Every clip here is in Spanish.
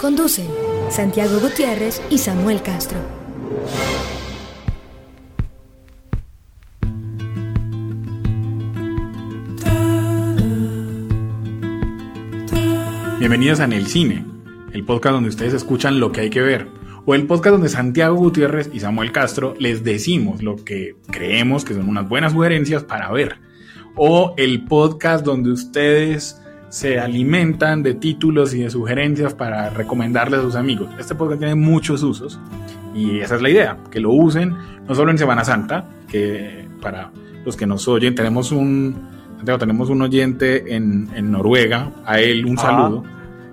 Conducen Santiago Gutiérrez y Samuel Castro. Bienvenidos a En el Cine, el podcast donde ustedes escuchan lo que hay que ver, o el podcast donde Santiago Gutiérrez y Samuel Castro les decimos lo que creemos que son unas buenas sugerencias para ver, o el podcast donde ustedes se alimentan de títulos y de sugerencias para recomendarles a sus amigos. Este podcast tiene muchos usos y esa es la idea, que lo usen no solo en Semana Santa, que para los que nos oyen tenemos un tenemos un oyente en, en Noruega, a él un Ah. saludo.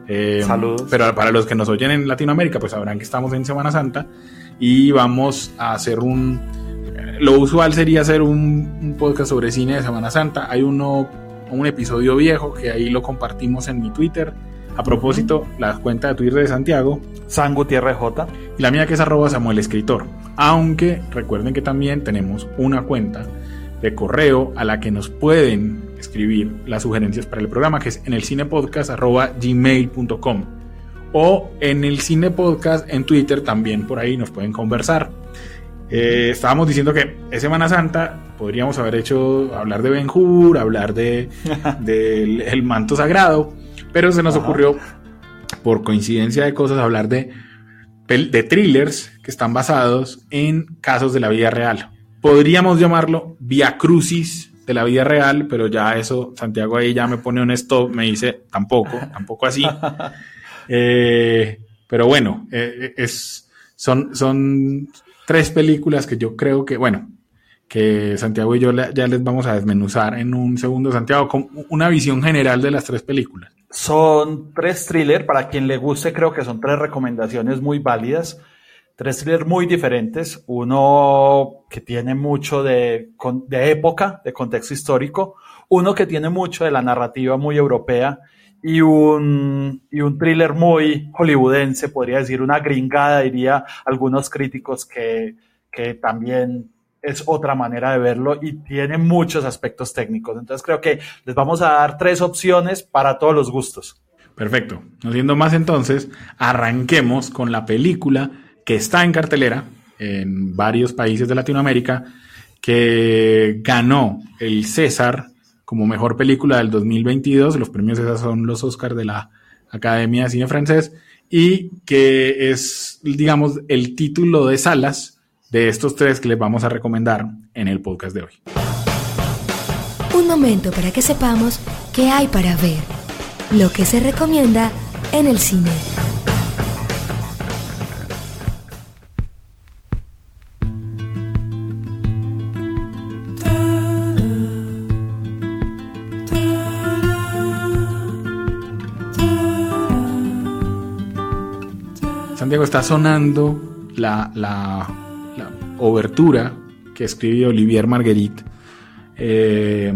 Eh, Saludos. Pero para los que nos oyen en Latinoamérica, pues sabrán que estamos en Semana Santa y vamos a hacer un... eh, Lo usual sería hacer un, un podcast sobre cine de Semana Santa. Hay uno, un episodio viejo que ahí lo compartimos en mi Twitter. A propósito, la cuenta de Twitter de Santiago San Gutiérrez J. y la mía que es arroba Samuel Escritor. Aunque recuerden que también tenemos una cuenta de correo a la que nos pueden escribir las sugerencias para el programa, que es en el cinepodcast arroba gmail.com o en el cinepodcast en Twitter también por ahí nos pueden conversar. Eh, estábamos diciendo que es Semana Santa, podríamos haber hecho hablar de Ben Hur, hablar de del el manto sagrado, pero se nos Ajá. ocurrió por coincidencia de cosas hablar de de thrillers que están basados en casos de la vida real. Podríamos llamarlo Via Crucis de la vida real, pero ya eso, Santiago ahí ya me pone un stop, me dice tampoco, tampoco así. Eh, pero bueno, eh, es, son, son tres películas que yo creo que, bueno, que Santiago y yo ya les vamos a desmenuzar en un segundo, Santiago, con una visión general de las tres películas. Son tres thrillers, para quien le guste, creo que son tres recomendaciones muy válidas. Tres thrillers muy diferentes. Uno que tiene mucho de, de época, de contexto histórico. Uno que tiene mucho de la narrativa muy europea. Y un, y un thriller muy hollywoodense, podría decir, una gringada, diría algunos críticos que, que también es otra manera de verlo y tiene muchos aspectos técnicos. Entonces creo que les vamos a dar tres opciones para todos los gustos. Perfecto. No siendo más entonces, arranquemos con la película que está en cartelera en varios países de Latinoamérica, que ganó el César como mejor película del 2022. Los premios César son los Oscars de la Academia de Cine Francés y que es, digamos, el título de salas de estos tres que les vamos a recomendar en el podcast de hoy. Un momento para que sepamos qué hay para ver, lo que se recomienda en el cine. Santiago está sonando la, la, la obertura que escribió Olivier Marguerite eh,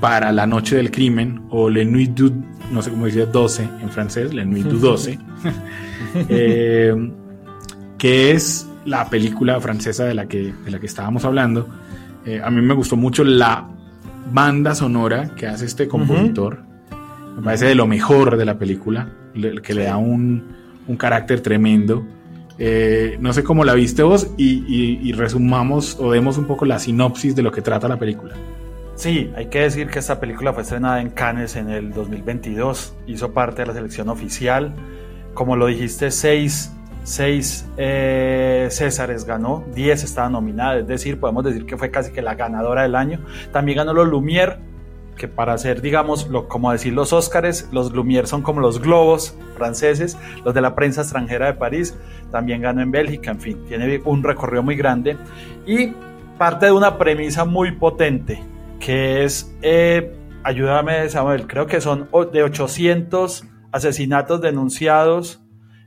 para La Noche del Crimen o Le Nuit du, no sé cómo decía 12 en francés, Le Nuit du 12, eh, que es la película francesa de la que, de la que estábamos hablando. Eh, a mí me gustó mucho la banda sonora que hace este compositor. Me parece de lo mejor de la película, le- que le da un, un carácter tremendo. Eh, no sé cómo la viste vos y, resumamos o demos un poco la sinopsis de lo que trata la película. Sí, hay que decir que esta película fue estrenada en Cannes en el 2022, hizo parte de la selección oficial. Como lo dijiste, seis, seis eh, Césares ganó, diez estaban nominadas, es decir, podemos decir que fue casi que la ganadora del año. También ganó los Lumière, que para hacer, digamos, lo, como decir los Óscares, los Lumière son como los globos franceses, los de la prensa extranjera de París, también ganó en Bélgica, en fin, tiene un recorrido muy grande y parte de una premisa muy potente, que es, eh, ayúdame Samuel, creo que son de 800 asesinatos denunciados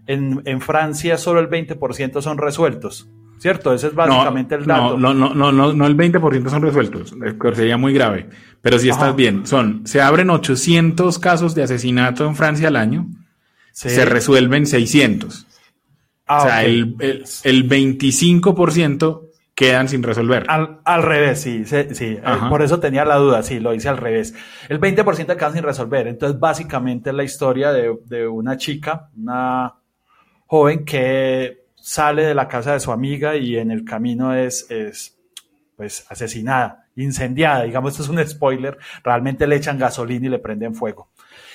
en, en Francia solo el 20% son resueltos. ¿Cierto? Ese es básicamente el dato. No, no, no, no, no el 20% son resueltos. Sería muy grave. Pero si estás bien, son, se abren 800 casos de asesinato en Francia al año, se resuelven 600. Ah, o sea, el, el, 25% quedan sin resolver. Al, revés, sí, sí, eh, por eso tenía la duda, sí, lo hice al revés. El 20% quedan sin resolver. Entonces, básicamente es la historia de, de una chica, una joven que sale de la casa de su amiga y en el camino es, es pues asesinada, incendiada, digamos, esto es un spoiler, realmente le echan gasolina y le prenden fuego.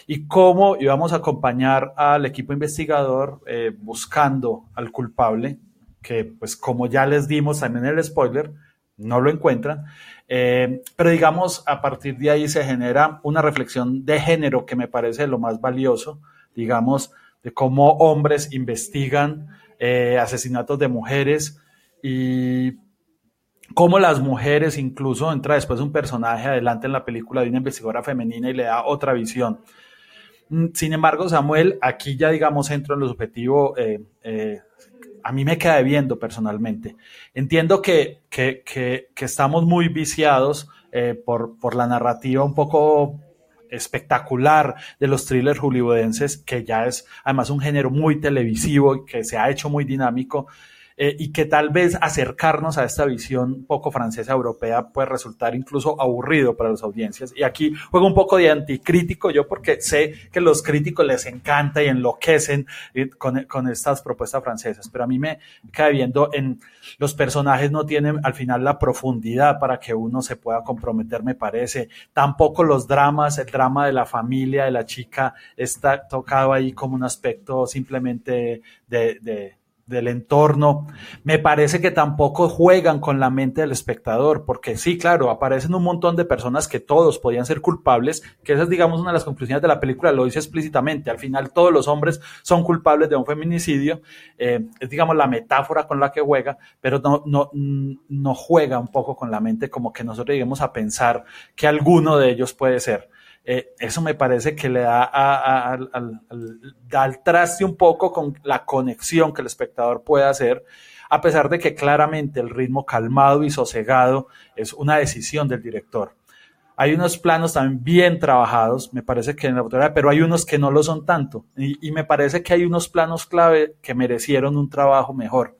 Y cómo íbamos a acompañar al equipo investigador eh, buscando al culpable, que pues como ya les dimos también el spoiler, no lo encuentran, eh, pero digamos, a partir de ahí se genera una reflexión de género que me parece lo más valioso, digamos, de cómo hombres investigan eh, asesinatos de mujeres y cómo las mujeres, incluso entra después un personaje adelante en la película de una investigadora femenina y le da otra visión. Mm, sin embargo, Samuel, aquí ya digamos entro en lo subjetivo, eh, eh, a mí me queda viendo personalmente. Entiendo que, que, que, estamos muy viciados por, por la narrativa un poco espectacular de los thrillers hollywoodenses, que ya es además un género muy televisivo y que se ha hecho muy dinámico. Eh, y que tal vez acercarnos a esta visión poco francesa europea puede resultar incluso aburrido para las audiencias. Y aquí juego un poco de anticrítico yo porque sé que los críticos les encanta y enloquecen eh, con, con estas propuestas francesas, pero a mí me cae viendo en los personajes no tienen al final la profundidad para que uno se pueda comprometer, me parece. Tampoco los dramas, el drama de la familia de la chica está tocado ahí como un aspecto simplemente de, de del entorno. Me parece que tampoco juegan con la mente del espectador, porque sí, claro, aparecen un montón de personas que todos podían ser culpables, que esa es, digamos, una de las conclusiones de la película, lo dice explícitamente. Al final, todos los hombres son culpables de un feminicidio, eh, es, digamos, la metáfora con la que juega, pero no, no, no juega un poco con la mente como que nosotros lleguemos a pensar que alguno de ellos puede ser. Eh, eso me parece que le da al traste un poco con la conexión que el espectador puede hacer, a pesar de que claramente el ritmo calmado y sosegado es una decisión del director. Hay unos planos también bien trabajados, me parece que en la fotografía, pero hay unos que no lo son tanto. Y, me parece que hay unos planos clave que merecieron un trabajo mejor.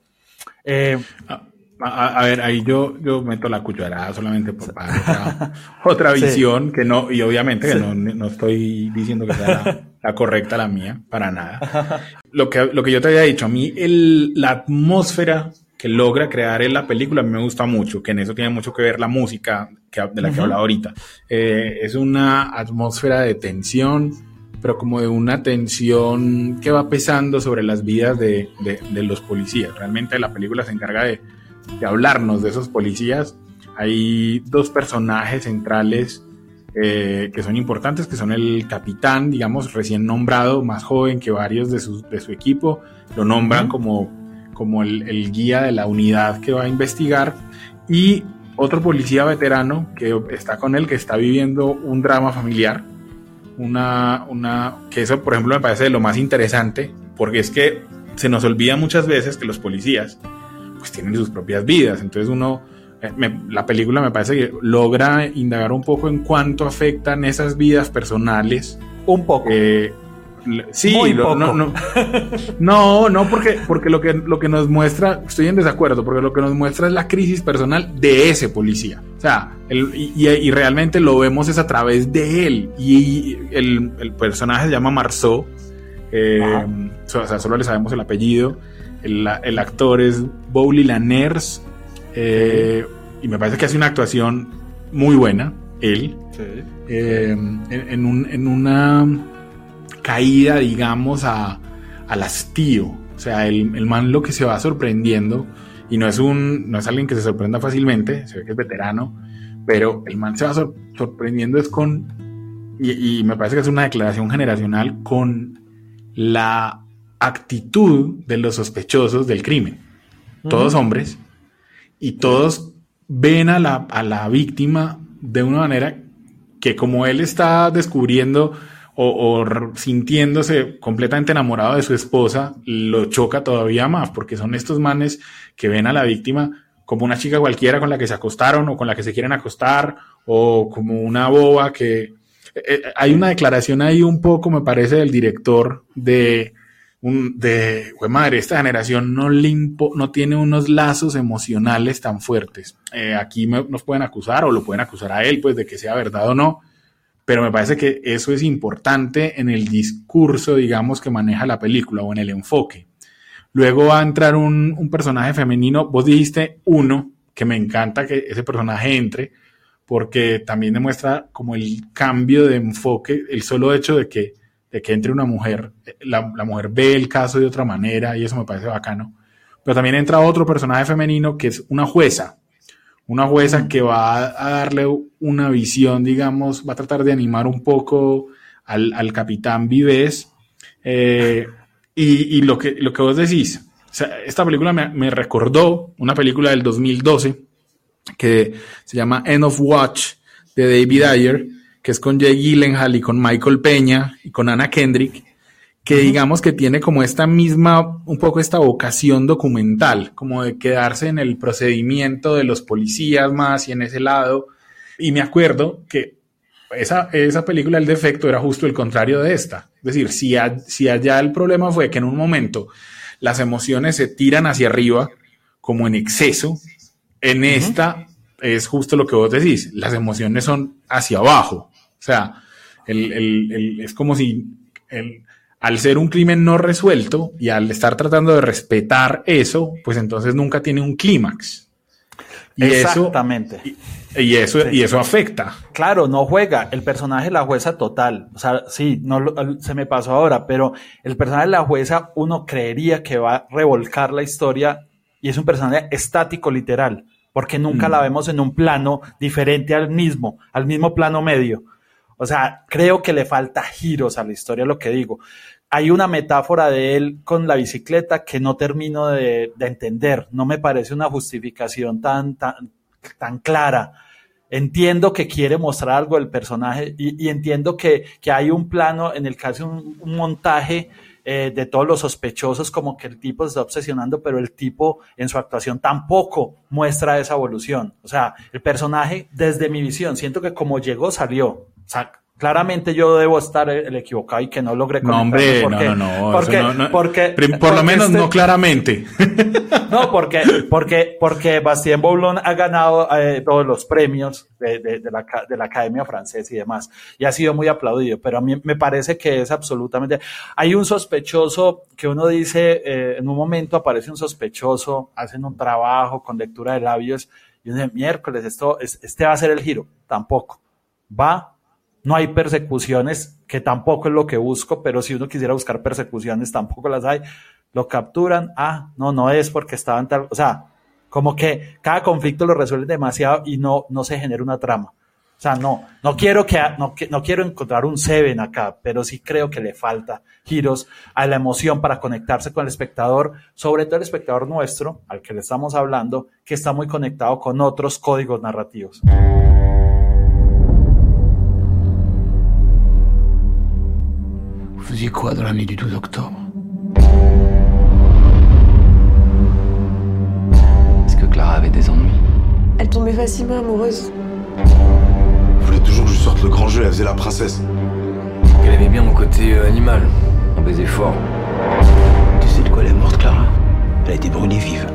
Eh, ah, a, ver, ahí yo, yo meto la cucharada solamente por otra, otra visión, que no, y obviamente que no, no, estoy diciendo que sea la, correcta la mía, para nada. Lo que, lo que yo te había dicho, a mí el, la atmósfera que logra crear en la película a mí me gusta mucho, que en eso tiene mucho que ver la música que, de la que hablaba ahorita. Eh, es una atmósfera de tensión, pero como de una tensión que va pesando sobre las vidas de, de, de los policías. Realmente la película se encarga de de hablarnos de esos policías, hay dos personajes centrales eh, que son importantes, que son el capitán, digamos, recién nombrado, más joven que varios de su, de su equipo, lo nombran como, como el, guía de la unidad que va a investigar, y otro policía veterano que está con él, que está viviendo un drama familiar, una, una, que eso, por ejemplo, me parece lo más interesante, porque es que se nos olvida muchas veces que los policías pues tienen sus propias vidas. Entonces uno, eh, la película me parece que logra indagar un poco en cuánto afectan esas vidas personales. Un poco. Eh, sí, No, no, no, porque, porque lo, que, lo que nos muestra, estoy en desacuerdo, porque lo que nos muestra es la crisis personal de ese policía. O sea, y, realmente lo vemos es a través de él. Y el, personaje se llama Marceau. Eh, o sea, solo le sabemos el apellido. El, actor es Bowley Lanners. Eh, y me parece que hace una actuación muy buena, él. Eh, en, una caída, digamos, a, al hastío. O sea, el, el, man lo que se va sorprendiendo, y no es, un, no es alguien que se sorprenda fácilmente, se ve que es veterano, pero el man se va sorprendiendo es con, y, y me parece que es una declaración generacional, con la actitud de los sospechosos del crimen. Todos hombres y todos ven a la, a la víctima de una manera que como él está descubriendo o, sintiéndose completamente enamorado de su esposa, lo choca todavía más, porque son estos manes que ven a la víctima como una chica cualquiera con la que se acostaron o con la que se quieren acostar, o como una boba que... Eh, eh, hay una declaración ahí un poco, me parece, del director de... Un, de, madre, esta generación no, limpo, no tiene unos lazos emocionales tan fuertes. Eh, aquí nos pueden acusar o lo pueden acusar a él, pues de que sea verdad o no, pero me parece que eso es importante en el discurso, digamos, que maneja la película o en el enfoque. Luego va a entrar un, personaje femenino, vos dijiste uno, que me encanta que ese personaje entre, porque también demuestra como el cambio de enfoque, el solo hecho de que, de que entre una mujer, la, la mujer ve el caso de otra manera y eso me parece bacano. Pero también entra otro personaje femenino que es una jueza, una jueza que va a darle una visión, digamos, va a tratar de animar un poco al, capitán Vives. Eh, y, lo, que, lo que vos decís, esta película me, recordó una película del 2012 que se llama End of Watch de David Ayer, que es con Jay Gyllenhaal y con Michael Peña y con Anna Kendrick que digamos que tiene como esta misma, un poco esta vocación documental, como de quedarse en el procedimiento de los policías más y en ese lado. Y me acuerdo que esa, esa película, El Defecto, era justo el contrario de esta. Es decir, si, si allá el problema fue que en un momento las emociones se tiran hacia arriba, como en exceso, en esta es justo lo que vos decís, las emociones son hacia abajo. O sea, el, el, es como si el, al ser un crimen no resuelto y al estar tratando de respetar eso, pues entonces nunca tiene un clímax. Exactamente. y, eso, y eso afecta. Claro, no juega. El personaje de la jueza total. O sea, sí, no se me pasó ahora, pero el personaje de la jueza uno creería que va a revolcar la historia y es un personaje estático literal, porque nunca la mm. vemos en un plano diferente al mismo, al mismo plano medio. O sea, creo que le falta giros a la historia, lo que digo. Hay una metáfora de él con la bicicleta que no termino de, entender. No me parece una justificación tan, tan, tan clara. Entiendo que quiere mostrar algo del personaje y, entiendo que, hay un plano en el que hace un, montaje eh, de todos los sospechosos, como que el tipo se está obsesionando, pero el tipo en su actuación tampoco muestra esa evolución. O sea, el personaje, desde mi visión, siento que como llegó, salió sea, claramente yo debo estar el equivocado y que no logré No, hombre, no, no, no. Porque, por lo menos no este- claramente. No, porque, porque, porque Bastien Boulon ha ganado eh, todos los premios de, de, la, de, la, Academia Francesa y demás, y ha sido muy aplaudido, pero a mí me parece que es absolutamente... Hay un sospechoso que uno dice, eh, en un momento aparece un sospechoso, hacen un trabajo con lectura de labios, y uno dice, miércoles, esto, este va a ser el giro, tampoco. Va no hay persecuciones, que tampoco es lo que busco, pero si uno quisiera buscar persecuciones, tampoco las hay. Lo capturan, ah, no, no es porque estaban tal, o sea, como que cada conflicto lo resuelve demasiado y no, no se genera una trama. O sea, no, no quiero que, no, no quiero encontrar un Seven acá, pero sí creo que le falta giros a la emoción para conectarse con el espectador, sobre todo el espectador nuestro, al que le estamos hablando, que está muy conectado con otros códigos narrativos. Faisiez quoi dans la nuit du 12 octobre Est-ce que Clara avait des ennuis Elle tombait facilement amoureuse. Vous voulez toujours que je sorte le grand jeu, elle faisait la princesse. Elle aimait bien mon côté euh, animal. On baisait fort. Tu sais de quoi elle est morte, Clara? Elle a été brûlée vive.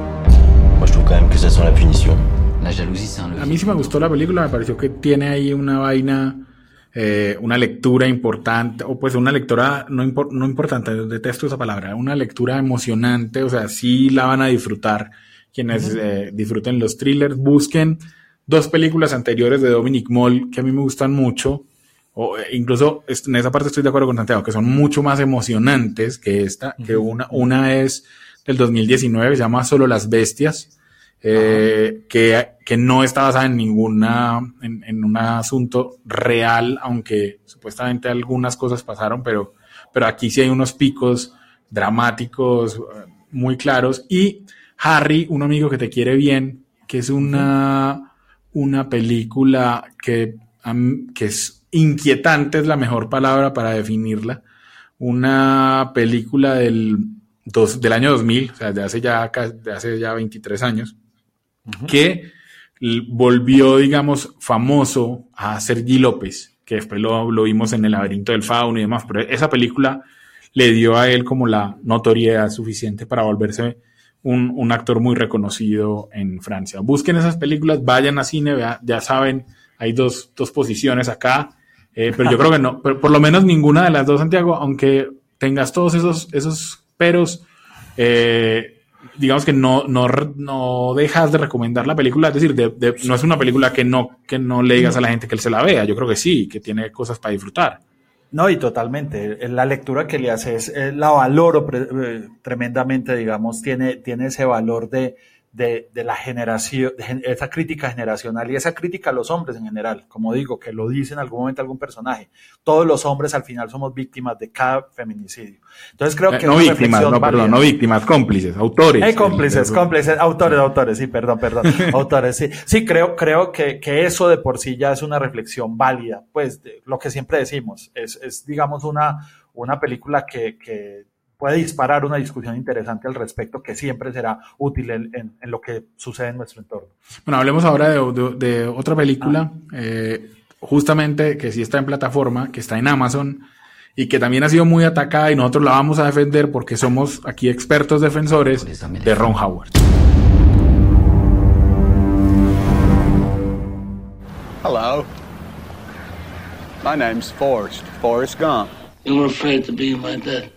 Moi, je trouve quand même que ça sent la punition. La jalousie, c'est un A mí sí me gustó la película, me pareció que tiene ahí una vaina Eh, una lectura importante, o pues una lectura no, no importante, detesto esa palabra, una lectura emocionante, o sea, sí la van a disfrutar quienes eh, disfruten los thrillers, busquen dos películas anteriores de Dominic Moll que a mí me gustan mucho, o eh, incluso en esa parte estoy de acuerdo con Santiago, que son mucho más emocionantes que esta, que una, una es del 2019, se llama Solo las Bestias, eh, que, que, no está basada en ninguna, en, un asunto real, aunque supuestamente algunas cosas pasaron, pero, pero aquí sí hay unos picos dramáticos eh, muy claros. Y Harry, un amigo que te quiere bien, que es una, una película que, que es inquietante es la mejor palabra para definirla. Una película del, dos, del año 2000, o sea, de hace ya, de hace ya 23 años, que volvió, digamos, famoso a Sergi López, que después lo, lo, vimos en El laberinto del fauno y demás, pero esa película le dio a él como la notoriedad suficiente para volverse un, un actor muy reconocido en Francia. Busquen esas películas, vayan a cine, ya saben, hay dos, dos posiciones acá, eh, pero yo creo que no, pero por lo menos ninguna de las dos, Santiago, aunque tengas todos esos, esos peros, eh, digamos que no, no, no dejas de recomendar la película, es decir, no es una película que no, que no le digas a la gente que él se la vea, yo creo que sí, que tiene cosas para disfrutar. No, y totalmente. La lectura que le haces, la valoro eh, tremendamente, digamos, tiene, tiene ese valor de, de, de, la generación, de esa crítica generacional y esa crítica a los hombres en general, como digo, que lo dice en algún momento algún personaje. Todos los hombres al final somos víctimas de cada feminicidio. Entonces creo eh, que... no víctimas, no, perdón, no víctimas, cómplices, autores. Eh, cómplices, cómplices, autores, autores, sí, perdón, perdón, autores, sí. Sí, creo, creo que, que eso de por sí ya es una reflexión válida, pues lo que siempre decimos, es, es digamos una, una película que, que puede disparar una discusión interesante al respecto que siempre será útil en, en, lo que sucede en nuestro entorno. Bueno, hablemos ahora de, de, otra película, ah. eh, justamente que sí está en plataforma, que está en Amazon y que también ha sido muy atacada y nosotros la vamos a defender porque somos aquí expertos defensores de Ron Howard. Hello. My name's Forrest, Forrest Gump. You were afraid to be my dad.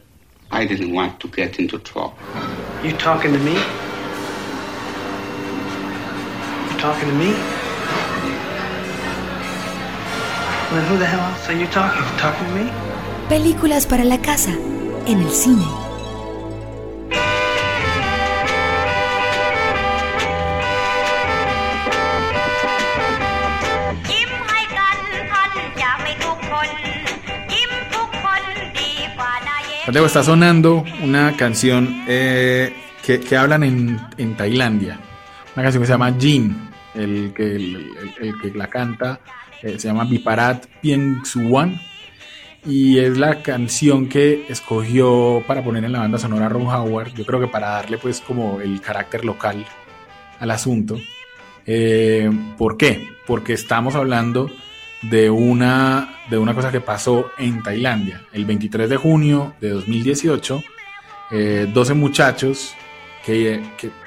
I didn't want to get into trouble. You talking to me? You talking to me? Well, who the hell else are you talking? Talking to me? Películas para la casa, en el cine. Santiago, está sonando una canción eh, que, hablan en, en, Tailandia. Una canción que se llama Jin. El que, el, que la canta eh, se llama Biparat Pien Suwan. Y es la canción que escogió para poner en la banda sonora Ron Howard. Yo creo que para darle pues como el carácter local al asunto. Eh, ¿Por qué? Porque estamos hablando de una, de una cosa que pasó en Tailandia. El 23 de junio de 2018, 12 eh, muchachos que,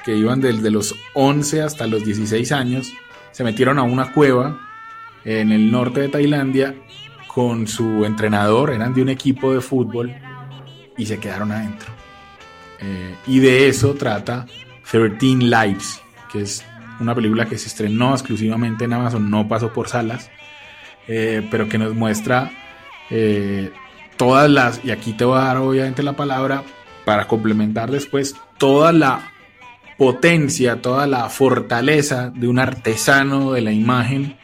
que, iban desde los 11 hasta los 16 años se metieron a una cueva en el norte de Tailandia con su entrenador, eran de un equipo de fútbol y se quedaron adentro. Eh, y de eso trata 13 Lives, que es una película que se estrenó exclusivamente en Amazon, no pasó por salas eh, pero que nos muestra eh, todas las, y aquí te voy a dar obviamente la palabra para complementar después, toda la potencia, toda la fortaleza de un artesano de la imagen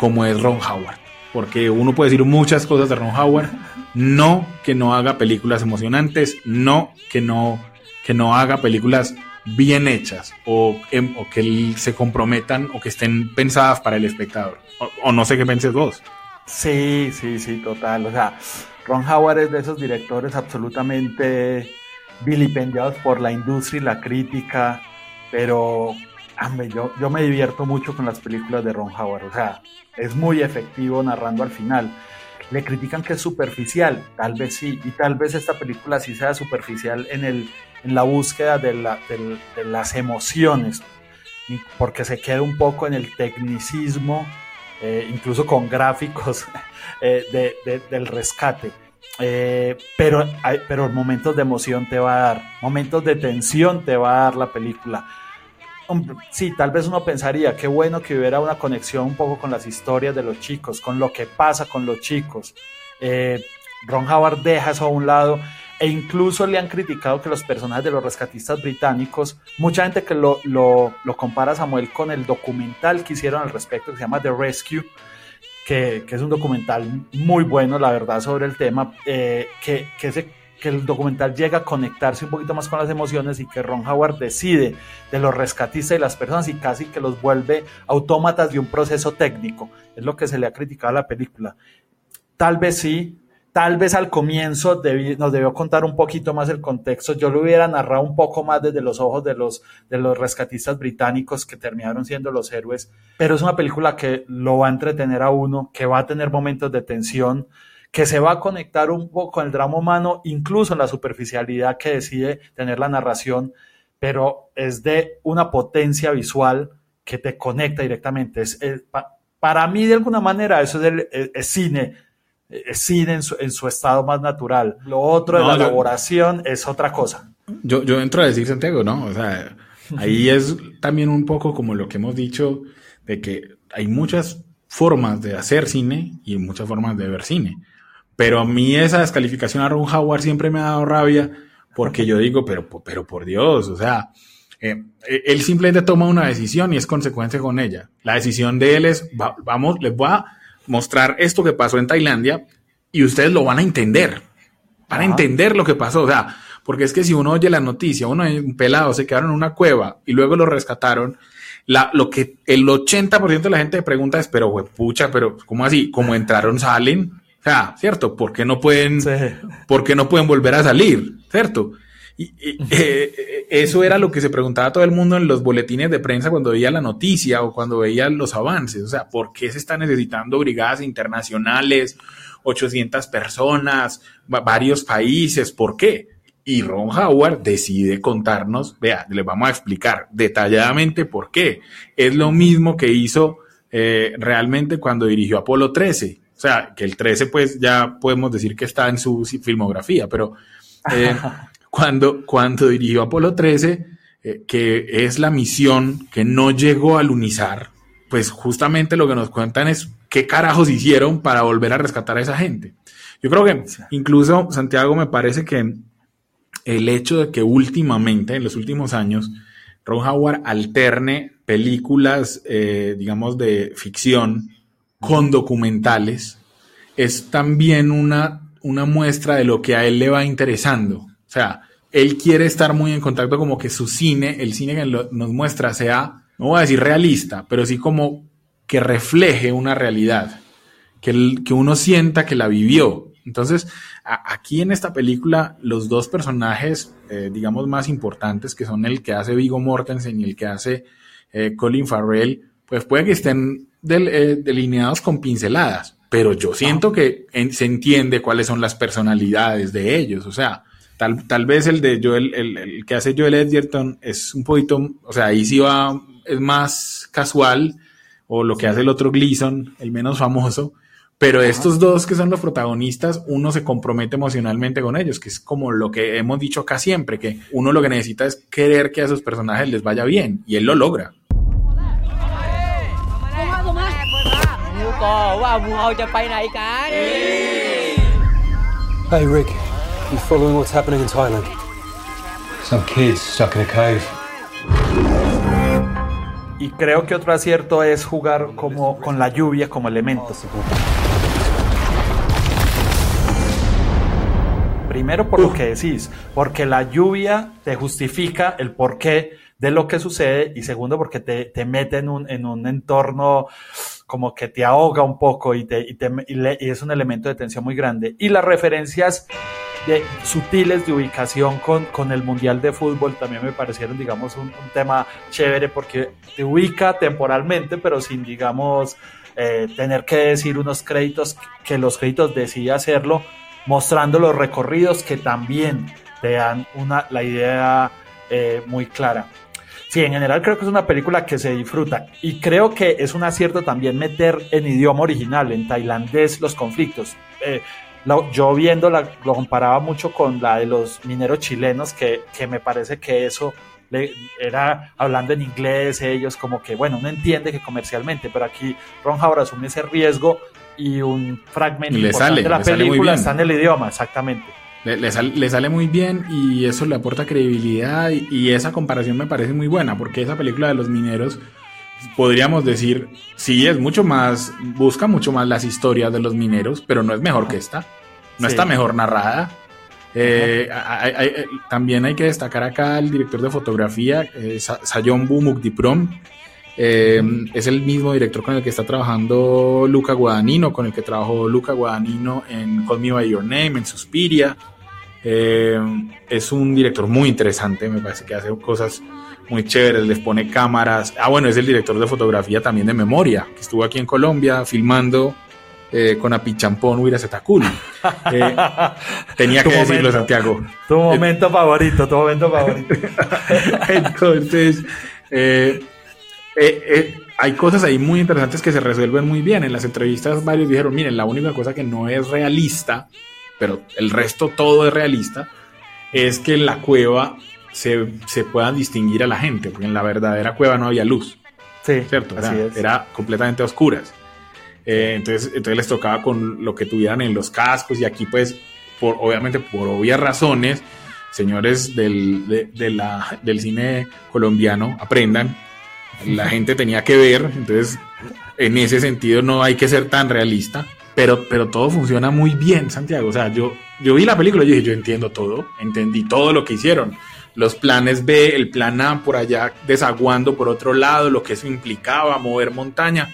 como es Ron Howard. Porque uno puede decir muchas cosas de Ron Howard, no que no haga películas emocionantes, no que no, que no haga películas bien hechas o, em, que se comprometan o que estén pensadas para el espectador. O, no sé qué penses vos. Sí, sí, sí, total. O sea, Ron Howard es de esos directores absolutamente vilipendiados por la industria y la crítica, pero hombre, yo, yo me divierto mucho con las películas de Ron Howard. O sea, es muy efectivo narrando al final. Le critican que es superficial, tal vez sí, y tal vez esta película sí sea superficial en el en la búsqueda de, las emociones, porque se queda un poco en el tecnicismo, eh, incluso con gráficos eh, del rescate. Eh, pero, hay, pero momentos de emoción te va a dar, momentos de tensión te va a dar la película. Sí, tal vez uno pensaría, qué bueno que hubiera una conexión un poco con las historias de los chicos, con lo que pasa con los chicos. Ron Howard deja eso a un lado e incluso le han criticado que los personajes de los rescatistas británicos, mucha gente que lo, lo, compara Samuel con el documental que hicieron al respecto, que se llama The Rescue, que, que es un documental muy bueno, la verdad, sobre el tema, eh, que, que que el documental llega a conectarse un poquito más con las emociones y que Ron Howard decide de los rescatistas y las personas y casi que los vuelve autómatas de un proceso técnico. Es lo que se le ha criticado a la película. Tal vez sí, tal vez al comienzo nos debió contar un poquito más el contexto. Yo lo hubiera narrado un poco más desde los ojos de los, de los rescatistas británicos que terminaron siendo los héroes, pero es una película que lo va a entretener a uno, que va a tener momentos de tensión, que se va a conectar un poco con el drama humano, incluso en la superficialidad que decide tener la narración, pero es de una potencia visual que te conecta directamente. Es, para mí, de alguna manera, eso es, el, cine, es cine en su, estado más natural. Lo otro de la elaboración es otra cosa. Yo, yo entro a decir, Santiago, ¿no? O sea, ahí es también un poco como lo que hemos dicho, de que hay muchas formas de hacer cine y muchas formas de ver cine. Pero a mí esa descalificación a Ron Howard siempre me ha dado rabia porque yo digo, pero, pero por Dios, o sea, eh, él simplemente toma una decisión y es consecuencia con ella. La decisión de él es, vamos, les voy a mostrar esto que pasó en Tailandia y ustedes lo van a entender, van a entender lo que pasó, o sea, porque es que si uno oye la noticia, uno un pelado se quedaron en una cueva y luego lo rescataron, la, lo que el 80% de la gente pregunta es, pero pucha, pero ¿cómo así? ¿Cómo entraron, salen? sea, ¿cierto? ¿Por qué no pueden, no pueden volver a salir? ¿Cierto? Y, eh, eso era lo que se preguntaba todo el mundo en los boletines de prensa cuando veía la noticia o cuando veía los avances. O sea, ¿por qué se están necesitando brigadas internacionales, 800 personas, varios países? ¿Por qué? Y Ron Howard decide contarnos, vea, le vamos a explicar detalladamente por qué. Es lo mismo que hizo eh, realmente cuando dirigió Apolo 13 o sea, que el 13 pues ya podemos decir que está en su filmografía, pero eh, cuando, cuando dirigió Apolo 13, eh, que es la misión que no llegó a lunizar, pues justamente lo que nos cuentan es qué carajos hicieron para volver a rescatar a esa gente. Yo creo que incluso, Santiago, me parece que el hecho de que últimamente, en los últimos años, Ron Howard alterne películas, eh, digamos, de ficción con documentales es también una, una muestra de lo que a él le va interesando. O sea, él quiere estar muy en contacto como que su cine, el cine que nos muestra sea, no voy a decir realista, pero sí como que refleje una realidad, que, que uno sienta que la vivió. Entonces, aquí en esta película, los dos personajes, eh, digamos, más importantes, que son el que hace Vigo Mortensen y el que hace eh, Colin Farrell, pues puede que estén eh, delineados con pinceladas, pero yo siento que se entiende cuáles son las personalidades de ellos, o sea, tal, tal vez el de Joel, el, que hace Joel Edgerton es un poquito, o sea, ahí sí va, es más casual, o lo que hace el otro Gleason, el menos famoso, pero estos dos que son los protagonistas, uno se compromete emocionalmente con ellos, que es como lo que hemos dicho acá siempre, que uno lo que necesita es querer que a esos personajes les vaya bien, y él lo logra. Hey Rick, you following what's happening in Thailand? Some kids stuck in a cave. Y creo que otro acierto es jugar como con la lluvia como elemento. Primero por lo que decís, porque la lluvia te justifica el porqué de lo que sucede y segundo porque te, te mete en un, en un entorno como que te ahoga un poco y, te, y, te, y, es un elemento de tensión muy grande. Y las referencias de, sutiles de ubicación con, con el Mundial de Fútbol también me parecieron, digamos, un, tema chévere porque te ubica temporalmente, pero sin, digamos, eh, tener que decir unos créditos, que los créditos decía hacerlo, mostrando los recorridos que también te dan una, la idea eh, muy clara. Sí, en general creo que es una película que se disfruta y creo que es un acierto también meter en idioma original, en tailandés, los conflictos. Eh, yo viéndola lo comparaba mucho con la de los mineros chilenos, que, que me parece que eso le, era hablando en inglés, ellos como que, bueno, uno entiende que comercialmente, pero aquí Ron Howard asume ese riesgo y un fragmento importante de la película está en el idioma, exactamente. Le, sale muy bien y eso le aporta credibilidad y, esa comparación me parece muy buena porque esa película de los mineros podríamos decir, sí, es mucho más, busca mucho más las historias de los mineros, pero no es mejor que esta, no está mejor narrada. Eh, hay- hay- hay- también hay que destacar acá al director de fotografía, eh, Sa- Sayombu Mukdiprom. Eh, es el mismo director con el que está trabajando Luca Guadagnino, con el que trabajó Luca Guadagnino en Call Me By Your Name, en Suspiria. Eh, es un director muy interesante, me parece que hace cosas muy chéveres, les pone cámaras. Ah, bueno, es el director de fotografía también de Memoria, que estuvo aquí en Colombia filmando eh, con Apichampón Huira Zetacul. Eh, tenía que decirlo, momento. Santiago. Tu momento favorito, tu momento favorito. Entonces, eh, eh, eh, hay cosas ahí muy interesantes que se resuelven muy bien. En las entrevistas varios dijeron, miren, la única cosa que no es realista, pero el resto todo es realista, es que en la cueva se, se puedan distinguir a la gente, porque en la verdadera cueva no había luz. Sí, ¿cierto? así Era, es. era completamente a oscuras. Eh, entonces, entonces les tocaba con lo que tuvieran en los cascos y aquí pues, por, obviamente por obvias razones, señores del, de- de la- del cine colombiano, aprendan. La gente tenía que ver, entonces en ese sentido no hay que ser tan realista, pero, pero todo funciona muy bien, Santiago. O sea, yo, yo vi la película y dije, yo entiendo todo, entendí todo lo que hicieron. Los planes B, el plan A por allá desaguando por otro lado, lo que eso implicaba, mover montaña.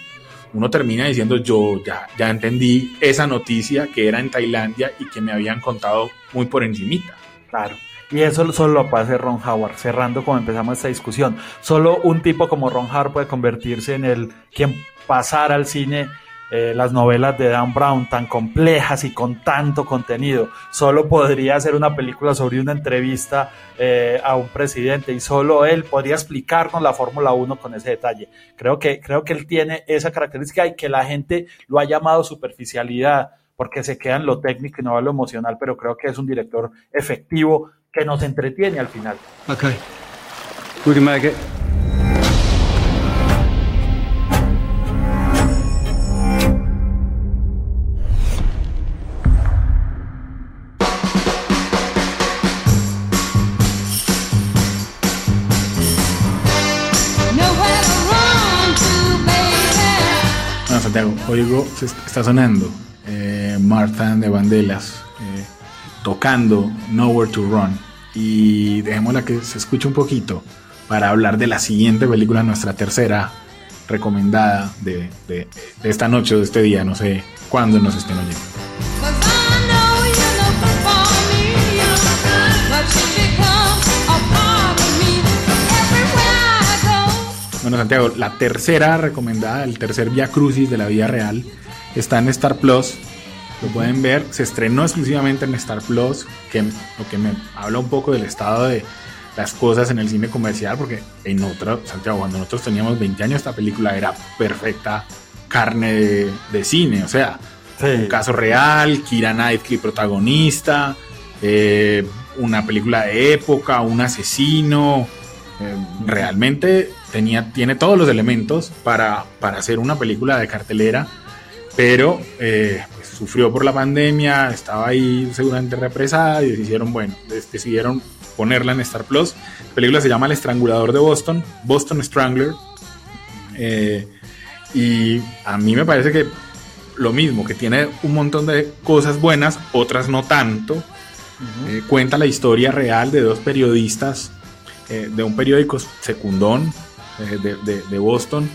Uno termina diciendo, yo ya, ya entendí esa noticia que era en Tailandia y que me habían contado muy por encimita. Claro. Y eso solo lo puede Ron Howard, cerrando como empezamos esta discusión. Solo un tipo como Ron Howard puede convertirse en el quien pasara al cine eh, las novelas de Dan Brown tan complejas y con tanto contenido. Solo podría hacer una película sobre una entrevista eh, a un presidente y solo él podría explicarnos la Fórmula 1 con ese detalle. Creo que, creo que él tiene esa característica y que la gente lo ha llamado superficialidad porque se queda en lo técnico y no en lo emocional, pero creo que es un director efectivo que nos entretiene al final. Okay. We can make. Santiago, oigo, se est- está sonando eh, Martha de Bandelas eh, tocando Nowhere to Run. Y dejémosla que se escuche un poquito para hablar de la siguiente película, nuestra tercera recomendada de, de- de esta noche o de este día, no sé cuándo nos estén oyendo. Bueno, Santiago, la tercera recomendada, el tercer Via Crucis de la vida real, está en Star Plus. Lo pueden ver, se estrenó exclusivamente en Star Plus, que lo que me habla un poco del estado de las cosas en el cine comercial, porque en otra, Santiago, cuando nosotros teníamos 20 años, esta película era perfecta carne de, de cine, o sea, un caso real, Kira Knightley protagonista, eh, una película de época, un asesino, eh, realmente tenía, tiene todos los elementos para, para hacer una película de cartelera, pero eh, pues, sufrió por la pandemia, estaba ahí seguramente represada y decidieron, bueno, decidieron ponerla en Star Plus. La película se llama El Estrangulador de Boston, Boston Strangler. Eh, y a mí me parece que lo mismo, que tiene un montón de cosas buenas, otras no tanto. Eh, cuenta la historia real de dos periodistas eh, de un periódico secundón de, de- de Boston,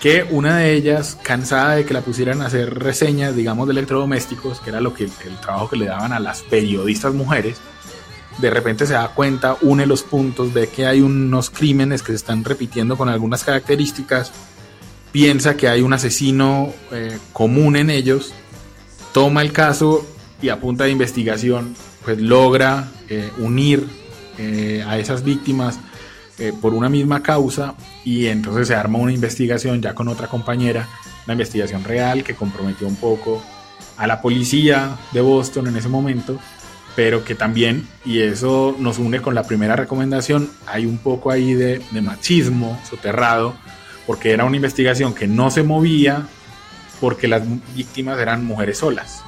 que una de ellas, cansada de que la pusieran a hacer reseñas, digamos, de electrodomésticos, que era lo que el trabajo que le daban a las periodistas mujeres, de repente se da cuenta, une los puntos, ve que hay unos crímenes que se están repitiendo con algunas características, piensa que hay un asesino eh, común en ellos, toma el caso y a punta de investigación, pues logra eh, unir eh, a esas víctimas eh, por una misma causa y entonces se arma una investigación ya con otra compañera, una investigación real que comprometió un poco a la policía de Boston en ese momento, pero que también, y eso nos une con la primera recomendación, hay un poco ahí de, de machismo soterrado, porque era una investigación que no se movía porque las víctimas eran mujeres solas,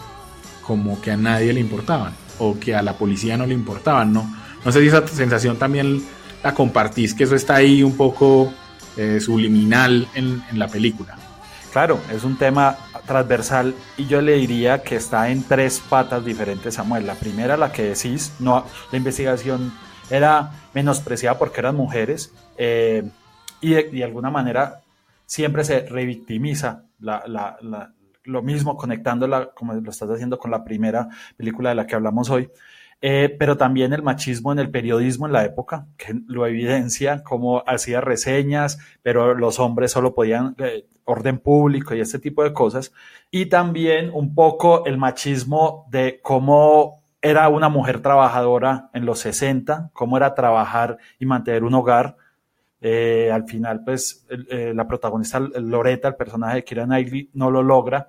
como que a nadie le importaban, o que a la policía no le importaban, ¿no? No sé si esa sensación también la compartís, que eso está ahí un poco eh, subliminal en, en la película. Claro, es un tema transversal y yo le diría que está en tres patas diferentes, Samuel. La primera, la que decís, no, la investigación era menospreciada porque eran mujeres eh, y de, alguna manera siempre se revictimiza lo mismo conectándola como lo estás haciendo con la primera película de la que hablamos hoy. Eh, pero también el machismo en el periodismo en la época, que lo evidencia, como hacía reseñas, pero los hombres solo podían eh, orden público y este tipo de cosas. Y también un poco el machismo de cómo era una mujer trabajadora en los 60, cómo era trabajar y mantener un hogar. Eh, al final, pues la protagonista Loreta, el personaje de Kira Knightley, no lo logra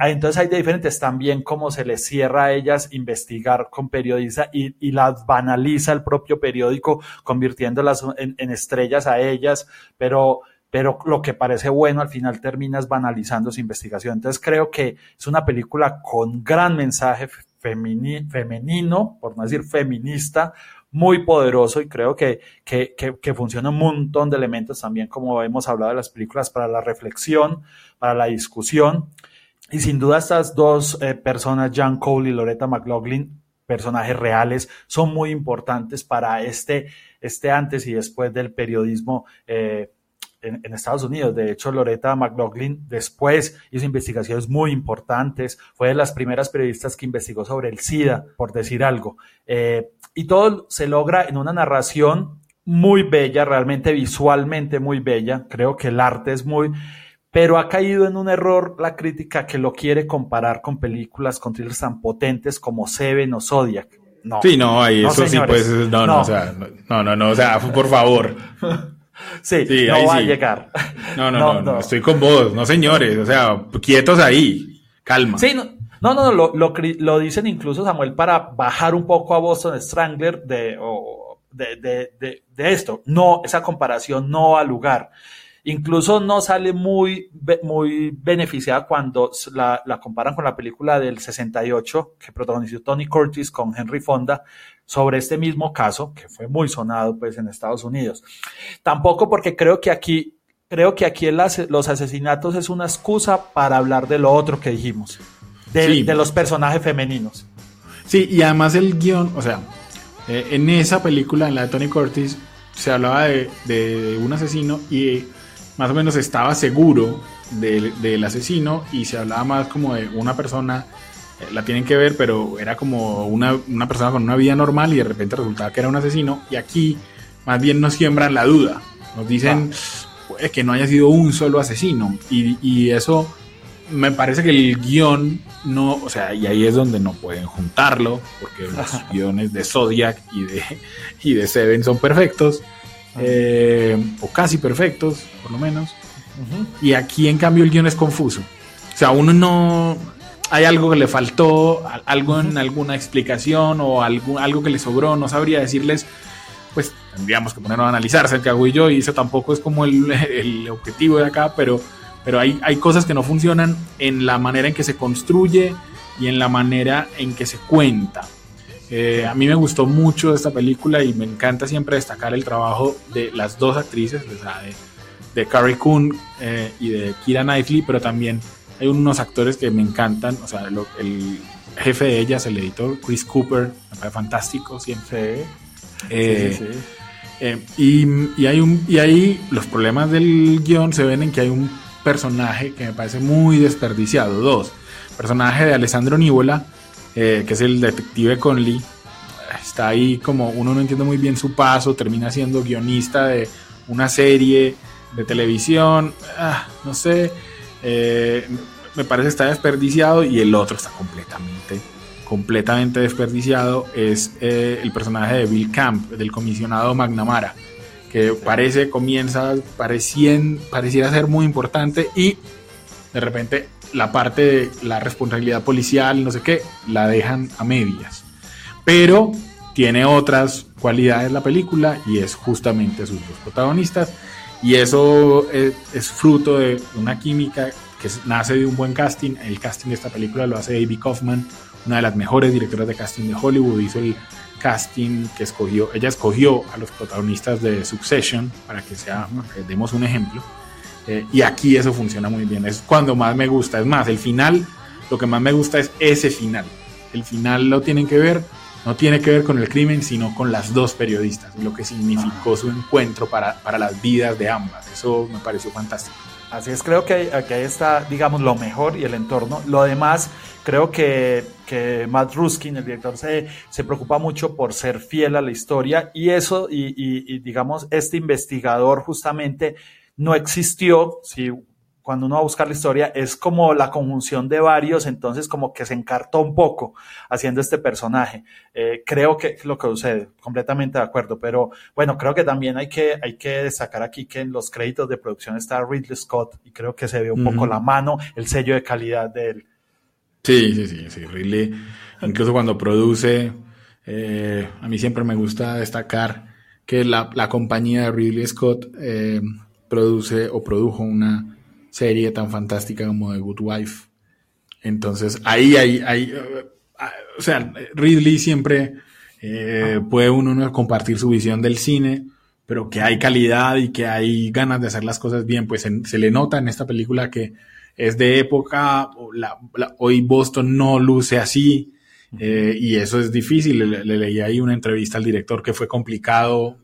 Ah, entonces hay de diferentes también cómo se les cierra a ellas investigar con periodistas y, y, las banaliza el propio periódico convirtiéndolas en, estrellas a ellas, pero, pero lo que parece bueno al final terminas banalizando su investigación. Entonces creo que es una película con gran mensaje femenino, por no decir feminista, muy poderoso y creo que, que, que, funciona un montón de elementos también, como hemos hablado de las películas, para la reflexión, para la discusión. Y sin duda estas dos eh, personas, Jan Cole y Loretta McLaughlin, personajes reales, son muy importantes para este, este antes y después del periodismo eh, en, Estados Unidos. De hecho, Loretta McLaughlin después hizo investigaciones muy importantes, fue de las primeras periodistas que investigó sobre el SIDA, por decir algo. Eh, y todo se logra en una narración muy bella, realmente visualmente muy bella. Creo que el arte es muy pero ha caído en un error la crítica que lo quiere comparar con películas con thrillers tan potentes como Seven o Zodiac. No. Sí, no, ahí eso sí, pues, no, no, o sea, no, no, no, o sea, por favor. sí, sí, no va a llegar. No, no, no, estoy con vos, no señores, o sea, quietos ahí, calma. Sí, no, no, no, lo, lo, lo dicen incluso Samuel para bajar un poco a Boston Strangler de, o, de, de, de, de esto. No, esa comparación no al lugar. Incluso no sale muy, muy beneficiada cuando la, la, comparan con la película del 68 que protagonizó Tony Curtis con Henry Fonda sobre este mismo caso, que fue muy sonado pues en Estados Unidos. Tampoco porque creo que aquí, creo que aquí los asesinatos es una excusa para hablar de lo otro que dijimos, de, de los personajes femeninos. Sí, y además el guion, o sea, eh, en esa película, en la de Tony Curtis, se hablaba de, de un asesino y más o menos estaba seguro del, del, asesino y se hablaba más como de una persona, eh, la tienen que ver, pero era como una, una, persona con una vida normal y de repente resultaba que era un asesino. Y aquí más bien nos siembran la duda, nos dicen pues, que no haya sido un solo asesino y, y eso me parece que el guion no, o sea, y ahí es donde no pueden juntarlo, porque los guiones de Zodiac y de, y de Seven son perfectos. Eh, o casi perfectos, por lo menos. Y aquí, en cambio, el guion es confuso. O sea, uno no. Hay algo que le faltó, algo en alguna explicación o algo, algo que le sobró, no sabría decirles. Pues tendríamos que ponernos a analizar Santiago y yo, y eso tampoco es como el, el objetivo de acá, pero, pero hay, hay cosas que no funcionan en la manera en que se construye y en la manera en que se cuenta. Eh, a mí me gustó mucho esta película y me encanta siempre destacar el trabajo de las dos actrices, de, de Carrie Coon eh, y de Kira Knightley, pero también hay unos actores que me encantan, o sea, el jefe de ellas, el editor, Chris Cooper, me parece fantástico siempre. Eh, y, y, hay un, y ahí los problemas del guion se ven en que hay un personaje que me parece muy desperdiciado, dos, personaje de Alessandro Nivola, eh, que es el detective Conley. Está ahí como uno no entiende muy bien su paso, termina siendo guionista de una serie de televisión, ah, no sé, eh, me parece que está desperdiciado y el otro está completamente, completamente desperdiciado, es eh, el personaje de Bill Camp, del comisionado McNamara, que parece, comienza, parecien, pareciera ser muy importante y de repente la parte de la responsabilidad policial, no sé qué, la dejan a medias. Pero tiene otras cualidades la película y es justamente sus dos protagonistas. Y eso es, fruto de una química que nace de un buen casting. El casting de esta película lo hace Amy Kaufman, una de las mejores directoras de casting de Hollywood. Hizo el casting que escogió, ella escogió a los protagonistas de Succession, para que sea, demos un ejemplo. Eh, y aquí eso funciona muy bien. Es cuando más me gusta. Es más, el final, lo que más me gusta es ese final. El final lo tienen que ver, no tiene que ver con el crimen, sino con las dos periodistas, lo que significó su encuentro para, para las vidas de ambas. Eso me pareció fantástico. Así es, creo que aquí está, digamos, lo mejor y el entorno. Lo demás, creo que, que Matt Ruskin, el director, se, se, preocupa mucho por ser fiel a la historia y eso, y, y, y digamos, este investigador justamente no existió, si cuando uno va a buscar la historia, es como la conjunción de varios, entonces como que se encartó un poco haciendo este personaje. Eh, creo que lo que sucede, completamente de acuerdo, pero bueno, creo que también hay que, hay que destacar aquí que en los créditos de producción está Ridley Scott y creo que se ve un uh -huh. poco la mano, el sello de calidad de él. Sí, sí, sí, sí, Ridley, incluso cuando produce, eh, a mí siempre me gusta destacar que la, la compañía de Ridley Scott eh, produce o produjo una serie tan fantástica como The Good Wife. Entonces, ahí hay, hay uh, o sea, Ridley siempre eh, puede uno compartir su visión del cine, pero que hay calidad y que hay ganas de hacer las cosas bien, pues se le nota en esta película que es de época, hoy Boston no luce así, eh, y eso es difícil. Le, leí ahí una entrevista al director que fue complicado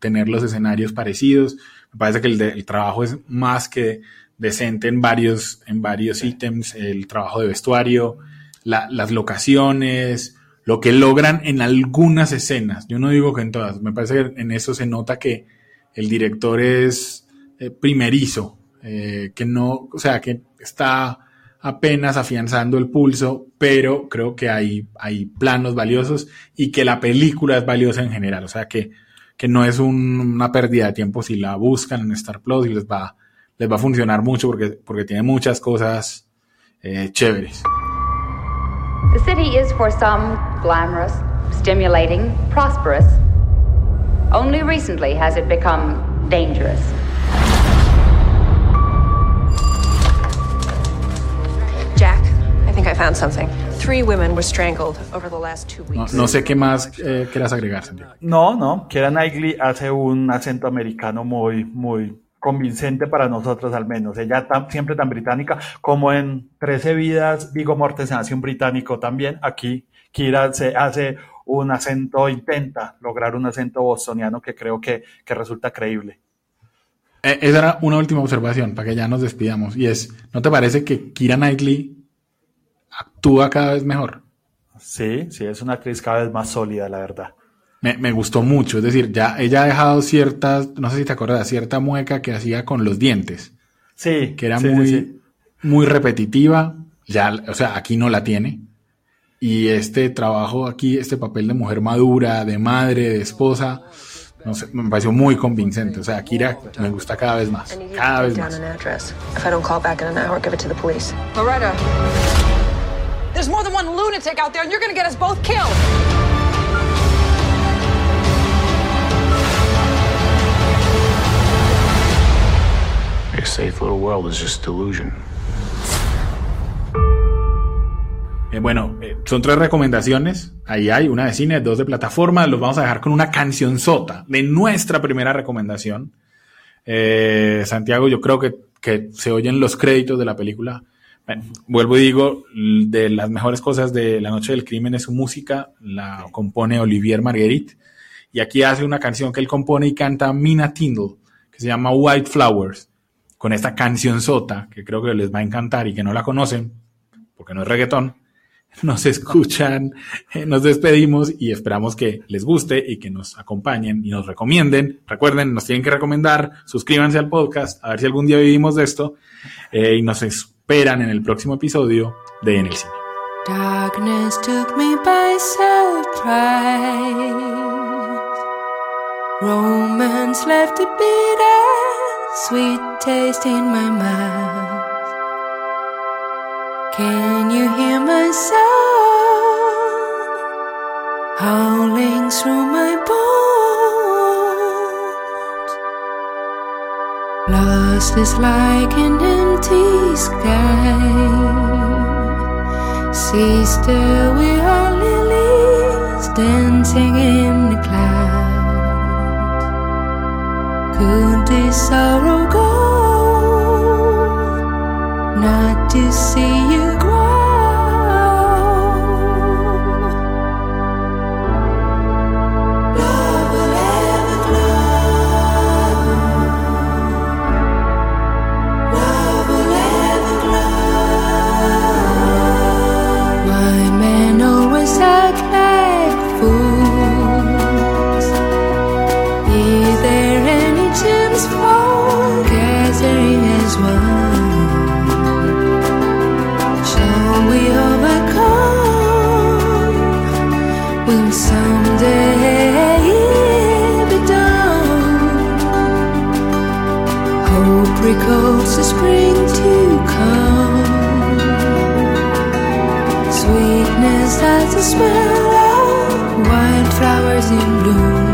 tener los escenarios parecidos. Me parece que el, de, el trabajo es más que decente en varios, en varios ítems, el trabajo de vestuario, la, las locaciones, lo que logran en algunas escenas. Yo no digo que en todas, me parece que en eso se nota que el director es eh, primerizo, eh, que no, o sea, que está apenas afianzando el pulso, pero creo que hay, hay planos valiosos y que la película es valiosa en general, o sea, que, que no es un, una pérdida de tiempo si la buscan en Star Plus y les va les va a funcionar mucho porque, porque tiene muchas cosas eh, chéveres. The city is for some glamorous, stimulating, prosperous. Only recently has it become dangerous. Jack, I think I found something. Three women were strangled over the last two No, weeks. no sé qué más eh, quieras agregar, Santiago. No, no, Keira Knightley hace un acento americano muy, muy convincente para nosotros al menos. Ella tan, siempre tan británica como en 13 vidas, Vigo Mortensen hace un británico también. Aquí Kira se hace un acento, intenta lograr un acento bostoniano que creo que, que resulta creíble. Eh, esa era una última observación para que ya nos despidamos. Y es, ¿no te parece que Kira Knightley actúa cada vez mejor? Sí, sí, es una actriz cada vez más sólida, la verdad. Me, me, gustó mucho. Es decir, ya ella ha dejado ciertas, no sé si te acuerdas, cierta mueca que hacía con los dientes. Sí. Que era sí, muy, sí. muy repetitiva. Ya, o sea, aquí no la tiene. Y este trabajo aquí, este papel de mujer madura, de madre, de esposa, no sé, me pareció muy convincente. O sea, Kira me gusta cada vez más. Cada vez más. There's more than one lunatic out there, and you're gonna get us both killed. Your safe little world is just delusion. Eh, bueno, eh, son tres recomendaciones. Ahí hay una de cine, dos de plataforma. Los vamos a dejar con una canción sota de nuestra primera recomendación. Eh, Santiago, yo creo que, que, se oyen los créditos de la película. Bueno, vuelvo y digo, de las mejores cosas de La Noche del Crimen es su música. La compone Olivier Marguerite. Y aquí hace una canción que él compone y canta Mina Tindall, que se llama White Flowers con esta canción sota, que creo que les va a encantar y que no la conocen, porque no es reggaetón, nos escuchan, eh, nos despedimos y esperamos que les guste y que nos acompañen y nos recomienden. Recuerden, nos tienen que recomendar, suscríbanse al podcast, a ver si algún día vivimos de esto, eh, y nos esperan en el próximo episodio de En el Cine. Darkness took me by surprise. Romance left a bitter, sweet taste in my mouth. Can you hear my soul howling through my bones? Lost is like an empty sky. See, still we are lilies dancing in the cloud. Could this sorrow go? Not to see. Smell of wildflowers in bloom.